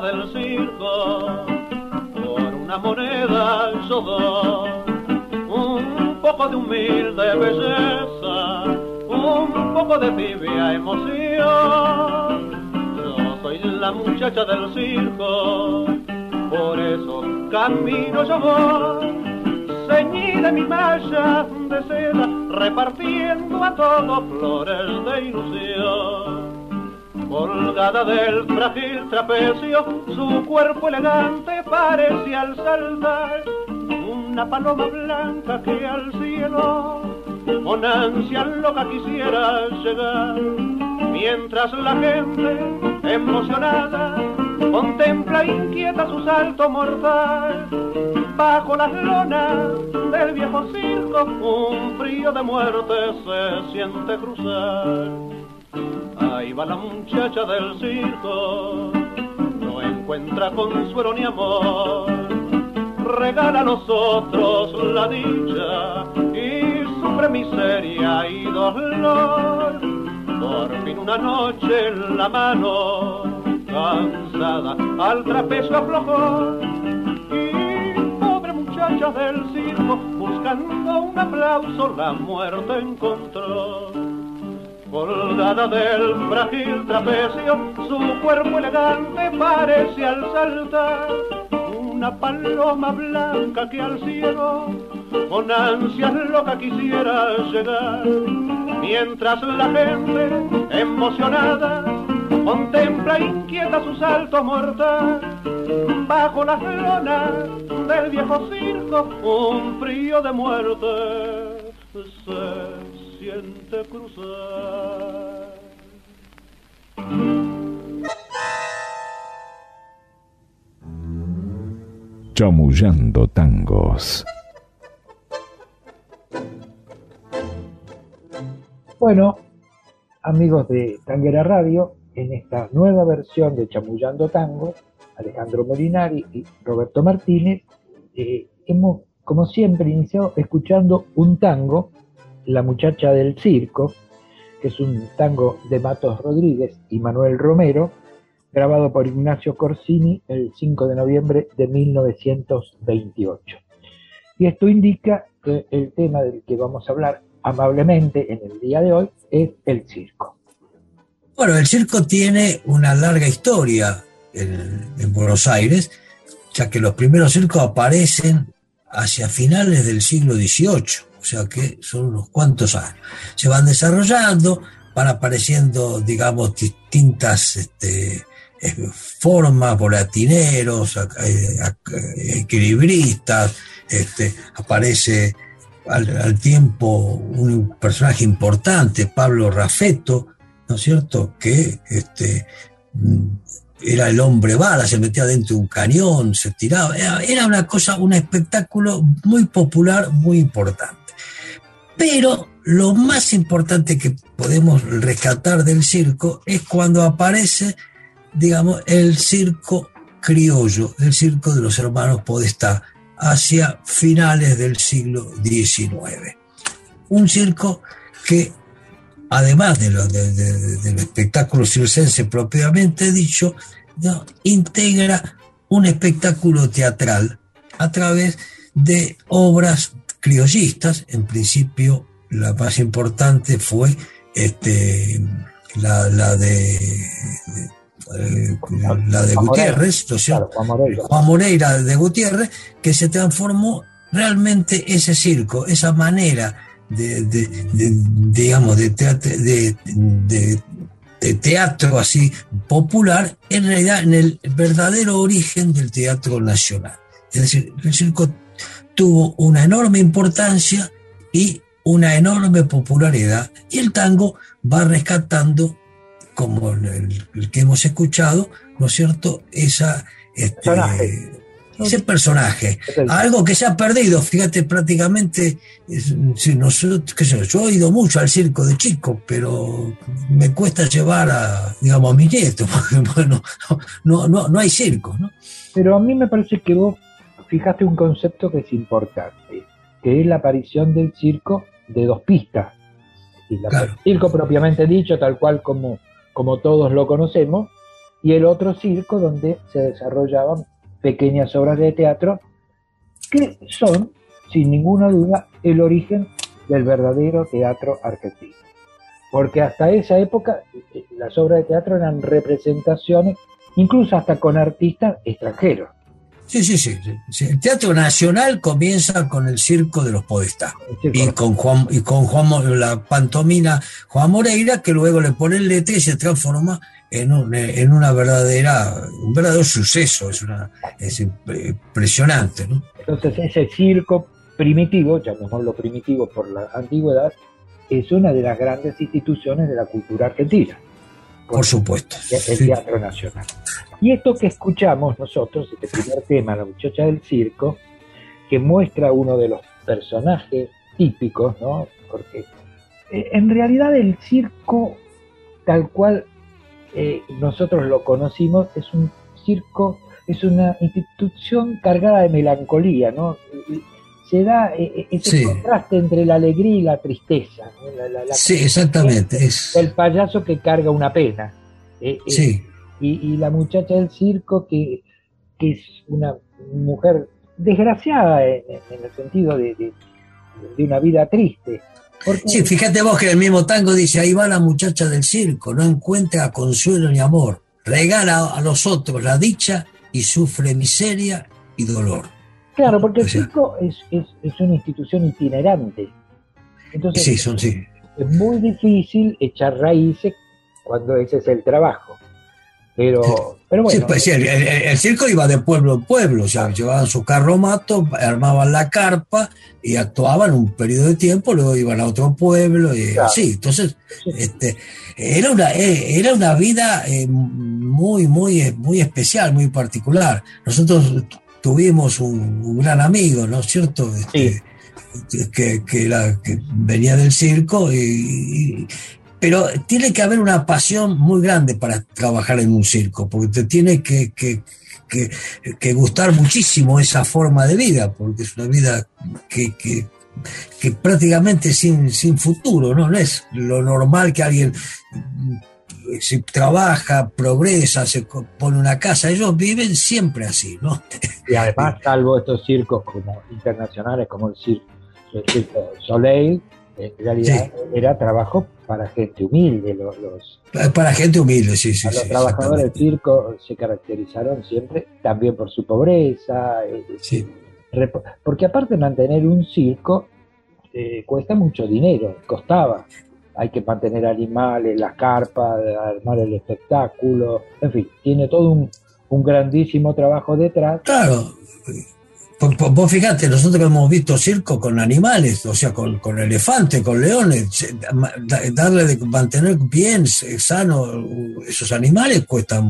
del circo, por una moneda yo doy un poco de humilde belleza, un poco de tibia emoción. Yo soy la muchacha del circo, por eso camino yo voy, ceñida mi malla de seda, repartiendo a todos flores de ilusión colgada del frágil trapecio, su cuerpo elegante parece al saltar. Una paloma blanca que al cielo con ansia loca quisiera llegar, mientras la gente emocionada contempla inquieta su salto mortal. Bajo las lonas del viejo circo, un frío de muerte se siente cruzar Ahí va la muchacha del circo, no encuentra consuelo ni amor. Regala a nosotros la dicha y sufre miseria y dolor. Por fin una noche en la mano, cansada, al trapecio aflojó. Y pobre muchacha del circo, buscando un aplauso, la muerte encontró colgada del frágil trapecio, su cuerpo elegante parece al saltar. Una paloma blanca que al cielo con ansias loca quisiera llegar, mientras la gente emocionada contempla inquieta su salto mortal bajo las lonas del viejo circo un frío de muerte siente cruzar. Chamullando tangos. Bueno, amigos de Tanguera Radio, en esta nueva versión de Chamullando Tango, Alejandro Molinari y Roberto Martínez, eh, hemos, como siempre, iniciado escuchando un tango la muchacha del circo, que es un tango de Matos Rodríguez y Manuel Romero, grabado por Ignacio Corsini el 5 de noviembre de 1928. Y esto indica que el tema del que vamos a hablar amablemente en el día de hoy es el circo. Bueno, el circo tiene una larga historia en, en Buenos Aires, ya que los primeros circos aparecen hacia finales del siglo XVIII sea que son unos cuantos años. Se van desarrollando, van apareciendo, digamos, distintas este, eh, formas, volatineros, eh, equilibristas, este, aparece al, tiempo un personaje importante, Pablo Rafeto, ¿no es cierto?, que este, mm, era el hombre bala, se metía dentro de un cañón, se tiraba, era una cosa, un espectáculo muy popular, muy importante. Pero lo más importante que podemos rescatar del circo es cuando aparece, digamos, el circo criollo, el circo de los hermanos Podestá, hacia finales del siglo XIX. Un circo que, además de del espectáculo circense propiamente dicho, integra un espectáculo teatral a través de obras criollistas, en principio la más importante fue este, la, de, la de Gutiérrez, Juan, Moreira. de Gutiérrez, que se transformó realmente ese circo, esa manera de, digamos, de teatro, de, teatro así popular, en realidad en el verdadero origen del teatro nacional. Es decir, el circo tuvo una enorme importancia y una enorme popularidad y el tango va rescatando, como el, el que hemos escuchado, ¿no es cierto?, esa, este, Personaje. ese personaje. Algo que se ha perdido, fíjate, prácticamente, si nosotros, qué sé yo, yo he ido mucho al circo de chico, pero me cuesta llevar a, digamos, a mi nieto, porque bueno, no, no, no hay circo, ¿no? Pero a mí me parece que vos fijaste un concepto que es importante, que es la aparición del circo de dos pistas. Y la- Claro. El circo propiamente dicho, tal cual como, como todos lo conocemos, y el otro circo donde se desarrollaban pequeñas obras de teatro que son, sin ninguna duda, el origen del verdadero teatro argentino. Porque hasta esa época eh, las obras de teatro eran representaciones, incluso hasta con artistas extranjeros. Sí, sí, sí, sí. El Teatro Nacional comienza con el Circo de los Podestá. Y con Juan, y con Juan la pantomina Juan Moreira, que luego le pone el letra y se transforma en, un- en una verdadera, un verdadero suceso. Es, una, es impre- impresionante, ¿no? Entonces ese circo primitivo, llamémoslo primitivo por la antigüedad, es una de las grandes instituciones de la cultura argentina. Por supuesto. el Sí. Teatro Nacional. Y esto que escuchamos nosotros, este primer tema, La muchacha del circo, que muestra uno de los personajes típicos, ¿no? Porque eh, en realidad el circo, tal cual eh, nosotros lo conocimos, es un circo, es una institución cargada de melancolía, ¿no? Se da eh, eh, ese Sí. contraste entre la alegría y la tristeza. ¿no? La- la- la- Sí, exactamente. Es, el payaso que carga una pena. Eh, eh, sí, y, y la muchacha del circo que, que es una mujer desgraciada en, en el sentido de, de- de una vida triste. Porque, sí, fíjate vos que el mismo tango dice, ahí va la muchacha del circo, no encuentra consuelo ni amor, regala a los otros la dicha y sufre miseria y dolor. Claro, porque el circo es, es, es una institución itinerante. Entonces Sí, son sí. es muy difícil echar raíces cuando ese es el trabajo. Pero, pero Sí, bueno, pues, sí, el, el- el circo iba de pueblo en pueblo, o sea, llevaban su carromato, armaban la carpa y actuaban un periodo de tiempo, luego iban a otro pueblo y Claro. así. Entonces, este, era una, eh, era una vida eh, muy, muy, muy especial, muy particular. Nosotros tuvimos un, un gran amigo, ¿no es cierto? Este, que, que era- que venía del circo y, y- pero tiene que haber una pasión muy grande para trabajar en un circo, porque te tiene que, que- que- que gustar muchísimo esa forma de vida, porque es una vida que, prácticamente sin, sin futuro, ¿no? No es lo normal que alguien si trabaja, progresa, se pone una casa, ellos viven siempre así, ¿no? Y además, salvo estos circos como internacionales, como el circo, el circo Soleil, en realidad era trabajo para gente humilde. Los, los- Para gente humilde, sí, sí. los sí, trabajadores del circo se caracterizaron siempre también por su pobreza, eh, Sí. rep- porque aparte de mantener un circo eh, cuesta mucho dinero, costaba. Hay que mantener animales, las carpas, armar el espectáculo, en fin, tiene todo un, grandísimo trabajo detrás. Claro. Vos- vos- Vos fíjate, nosotros hemos visto circo con animales, o sea, con, con elefantes, con leones. Darle de mantener bien, sano uh, esos animales cuesta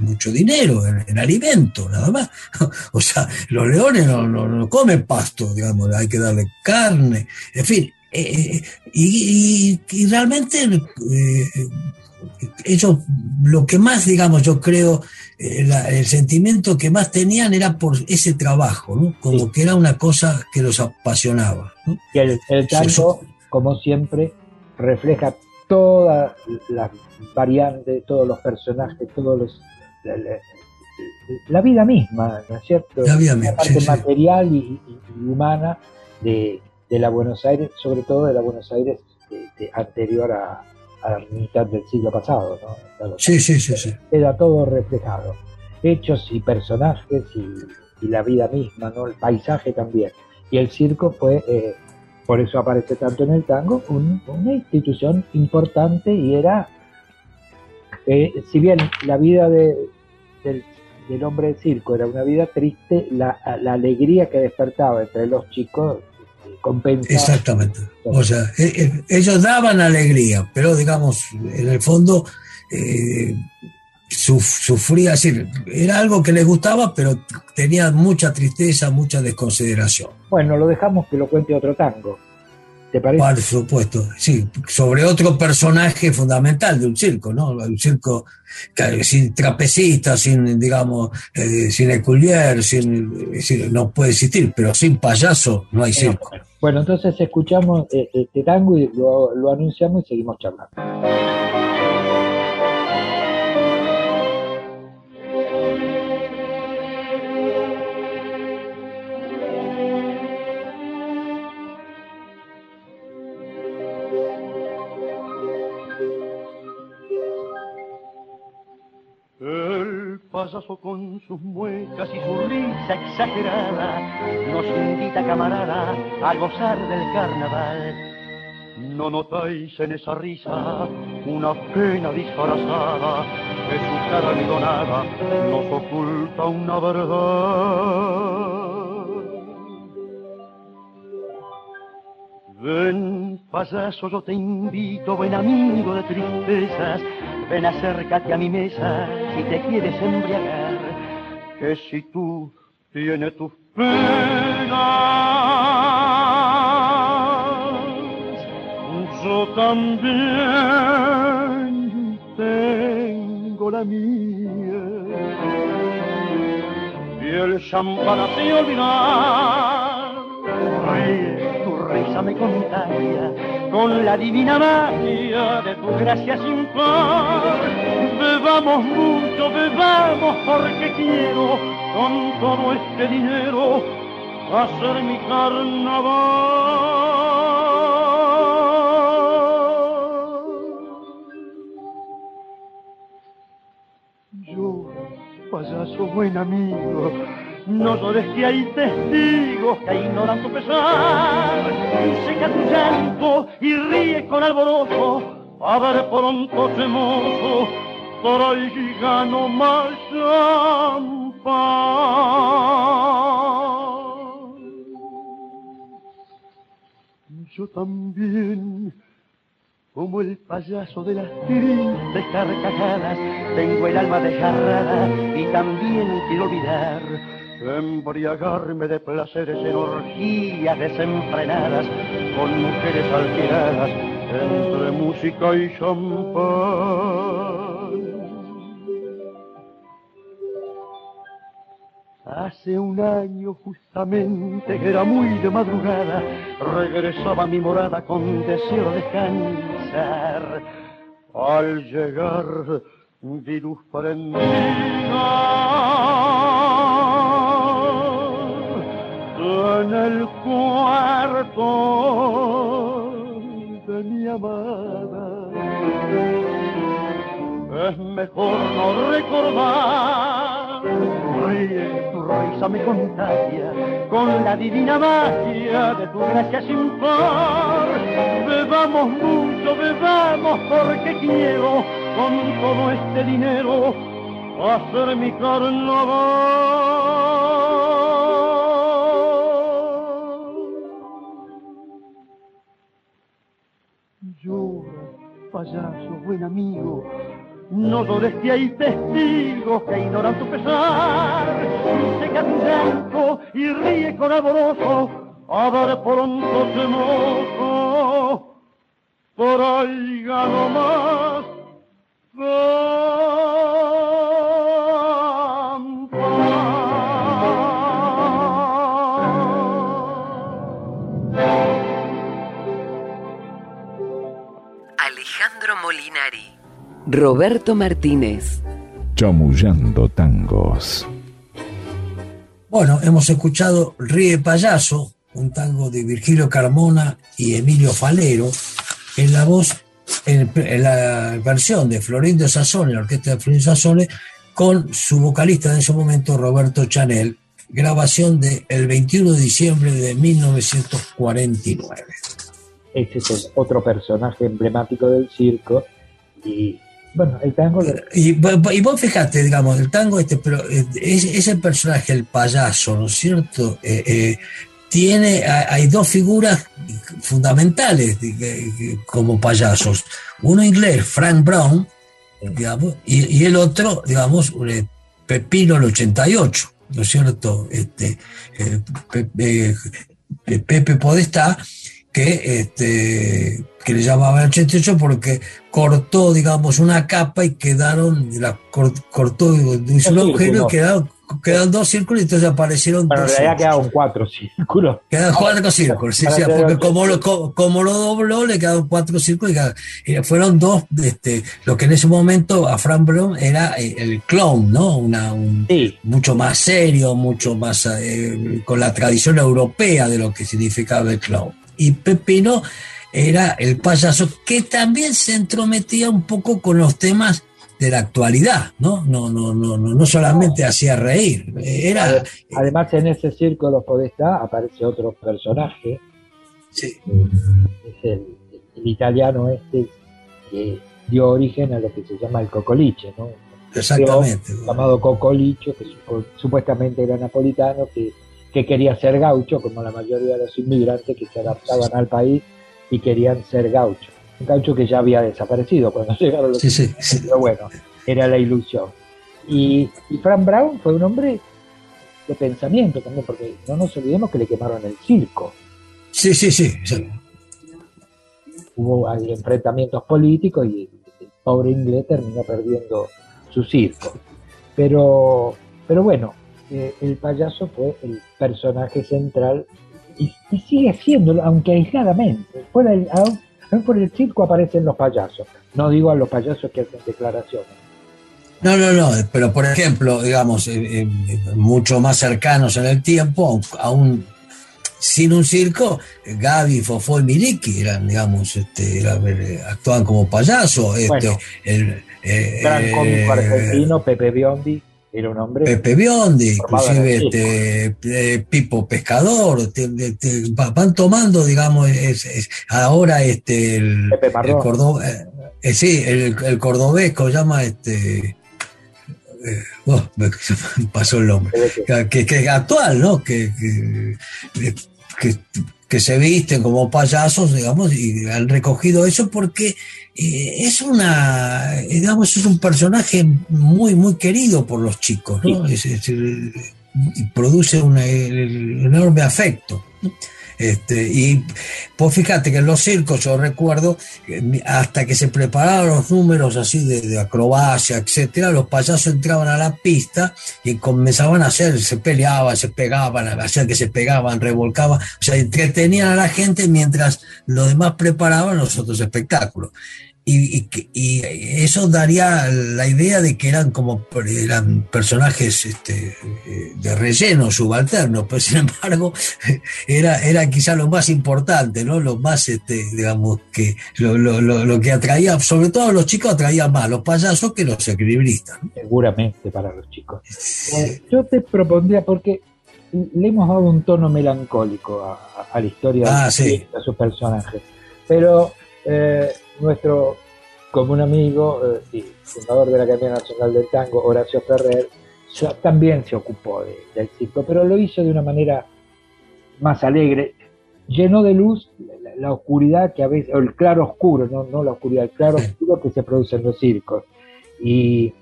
mucho dinero en, en alimento, nada más. O sea, los leones no, no- no comen pasto, digamos, hay que darle carne, en fin. Eh, y, y- y realmente eh, ellos, lo que más, digamos, yo creo, eh, la- el sentimiento que más tenían era por ese trabajo, ¿no? Como Sí. que era una cosa que los apasionaba. ¿no? Y el, el tango, Eso- como siempre, refleja todas las variantes, todos los personajes, todos los. La, la- la vida misma, ¿no es cierto? La vida misma, parte sí, material y humana de, de la Buenos Aires, sobre todo de la Buenos Aires de- de- anterior a, a la mitad del siglo pasado, ¿no? Claro, Sí, sí, sí, sí. queda todo reflejado. Hechos y personajes y, y la vida misma, ¿no? El paisaje también. Y el circo fue, eh, por eso aparece tanto en el tango, un- una institución importante y era, eh, si bien la vida de, del- del hombre del circo era una vida triste, la, la alegría que despertaba entre los chicos Exactamente. O sea, eh, eh, ellos daban alegría, pero digamos, en el fondo eh, suf- sufría, es decir, era algo que les gustaba, pero tenía mucha tristeza, mucha desconsideración. Bueno, lo dejamos que lo cuente otro tango. ¿Te parece? Por supuesto, sí, sobre otro personaje fundamental de un circo, ¿no? Un circo que- sin trapecistas, sin, digamos, eh, sin écolier, sin, decir, no puede existir, pero sin payaso no hay circo. Bueno, entonces escuchamos eh, este tango y lo, lo anunciamos y seguimos charlando. Payaso con sus muecas y su risa exagerada nos invita, camarada, a gozar del carnaval. No notáis en esa risa una pena disfrazada, que su cara almidonada nos oculta una verdad. Ven, payaso, yo te invito, buen amigo de tristezas, ven acércate a mi mesa si te quieres embriagar, que si tú tienes tus penas, yo también tengo la mía. Y el champán hace olvidar, tu risa me contagia con la divina magia de tu gracia sin par. Bebamos mucho, bebamos porque quiero con todo este dinero hacer mi carnaval. Yo, payaso buen amigo, no llores que hay testigos que ignoran tu pesar. Seca tu llanto y ríe con alboroto, a ver pronto ese mozo, gano más champán. Yo también como el payaso de las tristes carcajadas, tengo el alma desgarrada y también quiero olvidar. Embriagarme de placeres en orgías desenfrenadas, con mujeres alteradas, entre música y champán. Hace un año justamente que era muy de madrugada, regresaba a mi morada con deseo de descansar. Al llegar vi luz prendida el cuarto de mi amada. Es mejor no recordar. Ríe, tu risa me contagia con la divina magia de tu gracia sin par. Bebamos mucho, bebamos porque quiero con todo este dinero hacer mi carnaval. Payaso, buen amigo, no llores que hay testigos que ignoran tu pesar. Seca tu llanto y ríe con alborozo, a ver pronto se por ahí gano más. Roberto Martínez. Chamullando tangos. Bueno, hemos escuchado Ríe Payaso, un tango de Virgilio Carmona y Emilio Falero, en la voz, en, en la versión de Florindo Sassone, la orquesta de Florindo Sassone, con su vocalista en ese momento, Roberto Chanel, grabación del 21 de diciembre de 1949. Este es otro personaje emblemático del circo y Bueno, el tango. Y, y, vos fijate, digamos, el tango, este, pero ese personaje, el payaso, ¿no es cierto? tiene, hay dos figuras fundamentales como payasos. Uno inglés, Frank Brown, digamos, y, el otro, digamos, Pepino el 88, ¿no es cierto? Este, eh, Pepe, Podestá, que, este, que le llamaba el 88 porque cortó, digamos, una capa y quedaron, la cortó, hizo un agujero y quedaron quedan dos círculos y entonces aparecieron Pero dos. en realidad quedaron cuatro círculos. Quedan cuatro círculos, sí, sí, porque como lo, como lo dobló, le quedaron cuatro círculos y fueron dos, este, lo que en ese momento a Frank Brown era eh, el clown, ¿no? Una, un, Mucho más serio, mucho más eh, con la tradición europea de lo que significaba el clown. Y Pepino era el payaso que también se entrometía un poco con los temas de la actualidad, ¿no? No, no, no, no, no solamente hacía reír. Era, Además, en ese círculo Podestá aparece otro personaje. Sí. Es el, italiano este que dio origen a lo que se llama el cocoliche, ¿no? Exactamente. Llamado Cocolicho, que supuestamente era napolitano, que, que quería ser gaucho, como la mayoría de los inmigrantes que se adaptaban al país y querían ser gauchos un gaucho que ya había desaparecido cuando llegaron los sí, sí, pero bueno, era la ilusión. Y, y Frank Brown fue un hombre de pensamiento también, porque no nos olvidemos que le quemaron el circo. Sí, sí, sí. Hubo enfrentamientos políticos y el pobre inglés terminó perdiendo su circo. Pero, pero bueno, eh, el payaso fue el personaje central y, sigue siendo, aunque aisladamente. Fuera el, por el circo aparecen los payasos. No digo a los payasos que hacen declaraciones. No, no, no, pero por ejemplo, digamos, eh, eh, mucho más cercanos en el tiempo, aún sin un circo, Gaby, Fofó y Miliki eran, digamos, este, eh, actuaban como payasos. Este, el, gran cómico argentino, Pepe Biondi. Era un hombre. Pepe Biondi, inclusive este, eh, Pipo Pescador, van tomando, digamos, ahora este el, Pepe el cordobés, eh, sí, el, el, cordobés llama este eh, oh, me pasó el nombre, que, que, es actual, ¿no? Que, que, que, se visten como payasos, digamos, y han recogido eso porque eh, es una, digamos, es un personaje muy, muy querido por los chicos, ¿no? y produce un enorme afecto. Este, y pues fíjate que en los circos yo recuerdo, hasta que se preparaban los números así de, acrobacia, etcétera, los payasos entraban a la pista y comenzaban a hacer, se peleaban, se pegaban, hacían que se pegaban, revolcaban, o sea, entretenían a la gente mientras los demás preparaban los otros espectáculos y, y, eso daría la idea de que eran como eran personajes este, de relleno, subalternos, pero sin embargo era, era quizá lo más importante, ¿no? Lo más, este, digamos, que lo, lo, lo, que atraía, sobre todo a los chicos atraía más los payasos que los equilibristas. Seguramente para los chicos. Eh, yo te propondría, porque le hemos dado un tono melancólico a, la historia ah, de, sus personajes, pero eh, nuestro común amigo eh, fundador de la Academia Nacional del Tango, Horacio Ferrer, también se ocupó del circo, pero lo hizo de una manera más alegre, llenó de luz la, oscuridad que a veces, o el claro oscuro, no, no la oscuridad, el claro oscuro que se produce en los circos. Y, o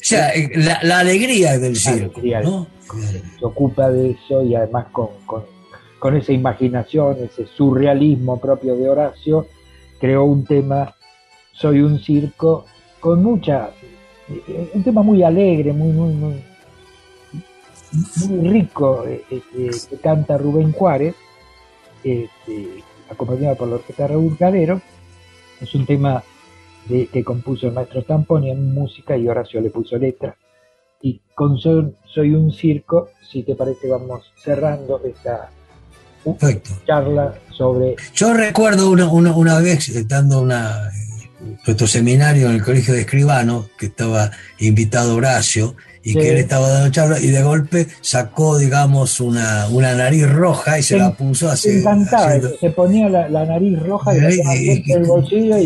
sea, eh, la, alegría del circo. Se ocupa de eso y además con, con, con esa imaginación, ese surrealismo propio de Horacio, creó un tema soy un circo con mucha, un tema muy alegre, muy, muy, muy, muy rico, eh, este, que canta Rubén Juárez, este, acompañado por la orquesta Raúl Calero. Es un tema que compuso el maestro Stamponi en música y Horacio le puso letra. Y con Soy, un circo, si te parece, vamos cerrando esta charla sobre... Yo recuerdo una, una, una vez dando una nuestro seminario en el colegio de escribanos, que estaba invitado Horacio, y que él estaba dando charla, y de golpe sacó, digamos, una, una nariz roja y se, la puso así. encantaba, se ponía la, nariz roja y, y, el bolsillo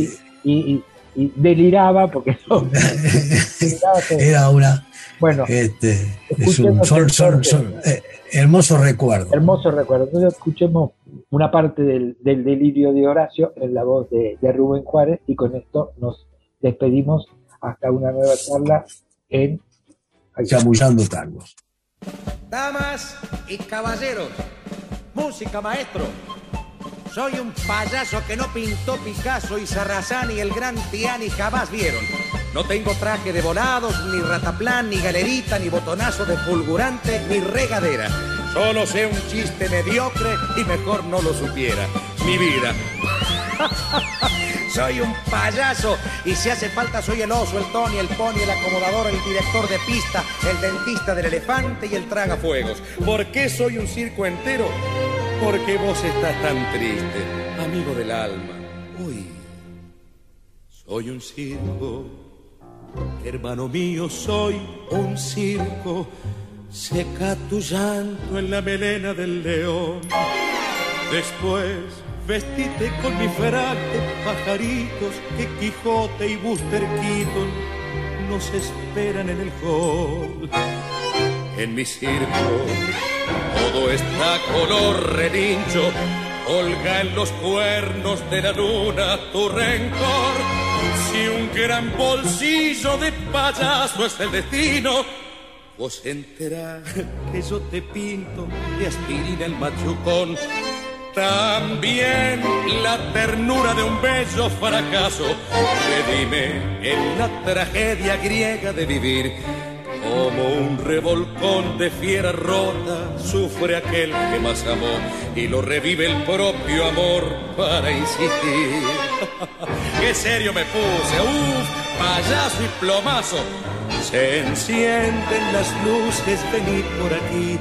y, y deliraba porque era una bueno este, es un, son, son, son eh, hermosos recuerdos hermosos recuerdos entonces escuchemos una parte del, delirio de Horacio en la voz de, de Rubén Juárez y con esto nos despedimos hasta una nueva charla en Chamullando Tangos. Damas y caballeros, música maestro. Soy un payaso que no pintó Picasso y Sarrazán y el gran Tiani jamás vieron. No tengo traje de volados, ni rataplan, ni galerita, ni botonazo de fulgurante, ni regadera. Solo sé un chiste mediocre y mejor no lo supiera. Mi vida. soy un payaso y si hace falta soy el oso, el Tony, el pony, el acomodador, el director de pista, el dentista del elefante y el tragafuegos. ¿Por qué soy un circo entero? Porque vos estás tan triste, amigo del alma. Uy, soy un circo, hermano mío, soy un circo. Seca tu llanto en la melena del león. Después Vestite con mi frac pajaritos que Quijote y Buster Keaton nos esperan en el hall. En mi circo todo está color relincho, holga en los cuernos de la luna tu rencor. Si un gran bolsillo de payaso es el destino, vos enterás que yo te pinto de aspirina el machucón también la ternura de un bello fracaso. Redime en la tragedia griega de vivir. Como un revolcón de fiera rota, sufre aquel que más amó y lo revive el propio amor para insistir. Qué serio me puse, uff, payaso y plomazo. Se encienden las luces, venid por aquí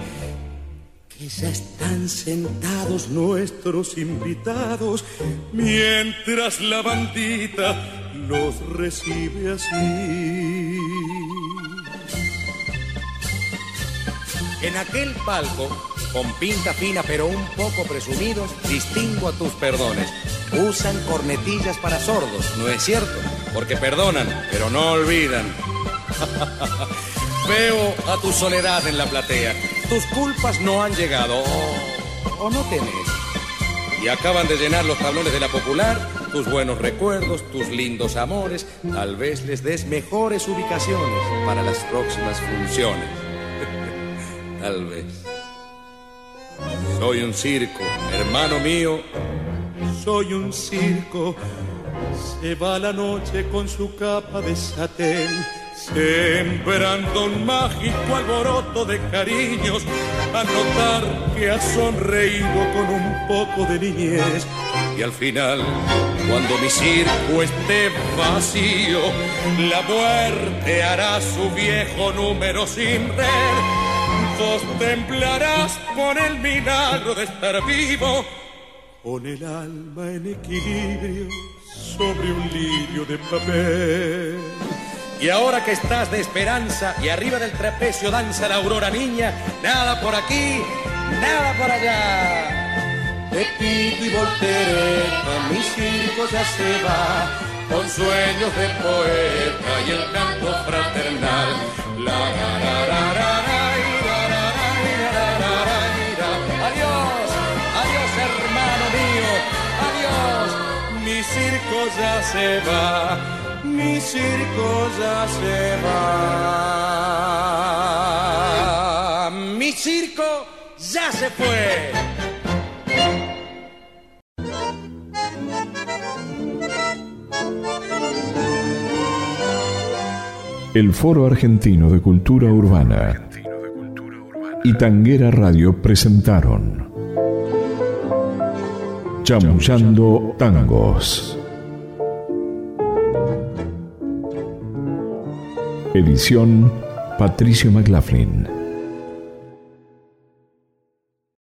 ya están sentados nuestros invitados mientras la bandita los recibe así. En aquel palco, con pinta fina pero un poco presumidos, distingo a tus perdones. Usan cornetillas para sordos, ¿no es cierto? Porque perdonan, pero no olvidan. Veo a tu soledad en la platea. Tus culpas no han llegado o, no tenés. Y acaban de llenar los tablones de la popular, tus buenos recuerdos, tus lindos amores. Tal vez les des mejores ubicaciones para las próximas funciones. Tal vez. Soy un circo, hermano mío. Soy un circo. Se va la noche con su capa de satén sembrando un mágico alboroto de cariños, a notar que ha sonreído con un poco de niñez. Y al final, cuando mi circo esté vacío, la muerte hará su viejo número sin ver. Vos temblarás por el milagro de estar vivo, con el alma en equilibrio sobre un lirio de papel. Y ahora que estás de esperanza y arriba del trapecio danza la aurora niña, nada por aquí, nada por allá. De pito y voltereta, mi circo ya se va, con sueños de poeta y el canto fraternal. La, adiós, circo ya se va mi circo ya se va. Mi circo ya se fue. El Foro Argentino de Cultura Urbana y Tanguera Radio presentaron Chamullando Tangos. Edición Patricio McLaughlin.